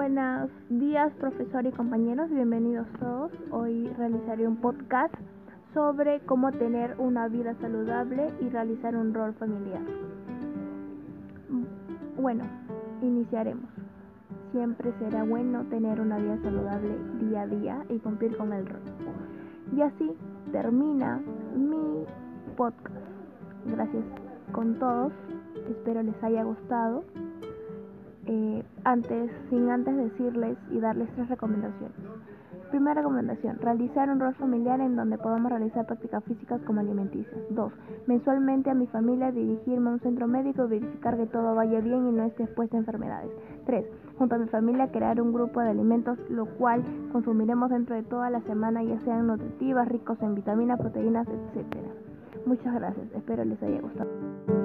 Buenos días, profesor y compañeros, bienvenidos todos. Hoy realizaré un podcast sobre cómo tener una vida saludable y realizar un rol familiar. Bueno, iniciaremos. Siempre será bueno tener una vida saludable día a día y cumplir con el rol. Y así termina mi podcast. Gracias con todos. Espero les haya gustado. Antes, sin antes decirles y darles tres recomendaciones. Primera recomendación, realizar un rol familiar en donde podamos realizar prácticas físicas como alimenticias. 2. Mensualmente a mi familia dirigirme a un centro médico y verificar que todo vaya bien y no esté expuesta a enfermedades. 3. Junto a mi familia crear un grupo de alimentos lo cual consumiremos dentro de toda la semana ya sean nutritivas, ricos en vitaminas, proteínas, etc. Muchas gracias, espero les haya gustado.